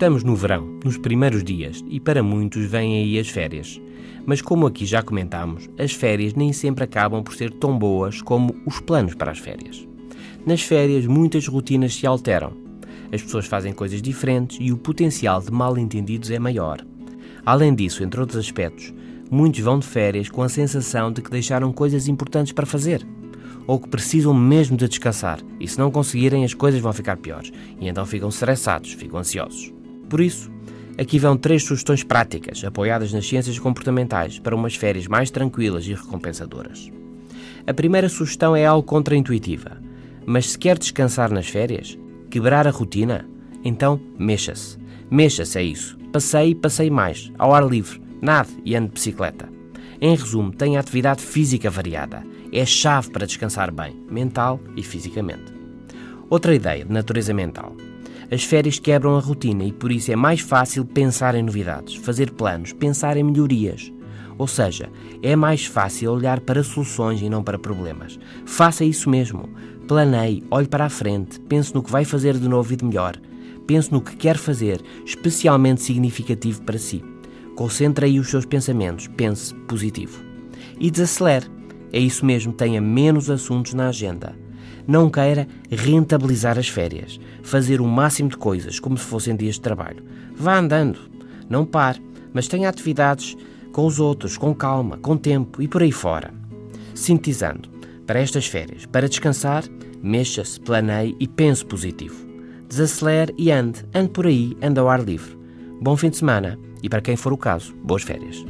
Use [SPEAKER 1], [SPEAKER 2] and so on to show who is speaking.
[SPEAKER 1] Estamos no verão, nos primeiros dias, e para muitos vêm aí as férias. Mas como aqui já comentámos, as férias nem sempre acabam por ser tão boas como os planos para as férias. Nas férias, muitas rotinas se alteram. As pessoas fazem coisas diferentes e o potencial de mal-entendidos é maior. Além disso, entre outros aspectos, muitos vão de férias com a sensação de que deixaram coisas importantes para fazer ou que precisam mesmo de descansar, e se não conseguirem, as coisas vão ficar piores, e então ficam estressados, ficam ansiosos. Por isso, aqui vão três sugestões práticas, apoiadas nas ciências comportamentais, para umas férias mais tranquilas e recompensadoras. A primeira sugestão é algo contraintuitiva, mas se quer descansar nas férias, quebrar a rotina, então mexa-se. Mexa-se é isso. Passeie e passeie mais, ao ar livre, nade e ande de bicicleta. Em resumo, tenha atividade física variada. É chave para descansar bem, mental e fisicamente. Outra ideia de natureza mental. As férias quebram a rotina e por isso é mais fácil pensar em novidades, fazer planos, pensar em melhorias. Ou seja, é mais fácil olhar para soluções e não para problemas. Faça isso mesmo. Planeie, olhe para a frente, pense no que vai fazer de novo e de melhor. Pense no que quer fazer, especialmente significativo para si. Concentre aí os seus pensamentos, pense positivo. E desacelere. É isso mesmo, tenha menos assuntos na agenda. Não queira rentabilizar as férias, fazer o máximo de coisas como se fossem dias de trabalho. Vá andando, não pare, mas tenha atividades com os outros, com calma, com tempo e por aí fora. Sintetizando, para estas férias, para descansar, mexa-se, planeie e pense positivo. Desacelere e ande, ande por aí, ande ao ar livre. Bom fim de semana e, para quem for o caso, boas férias.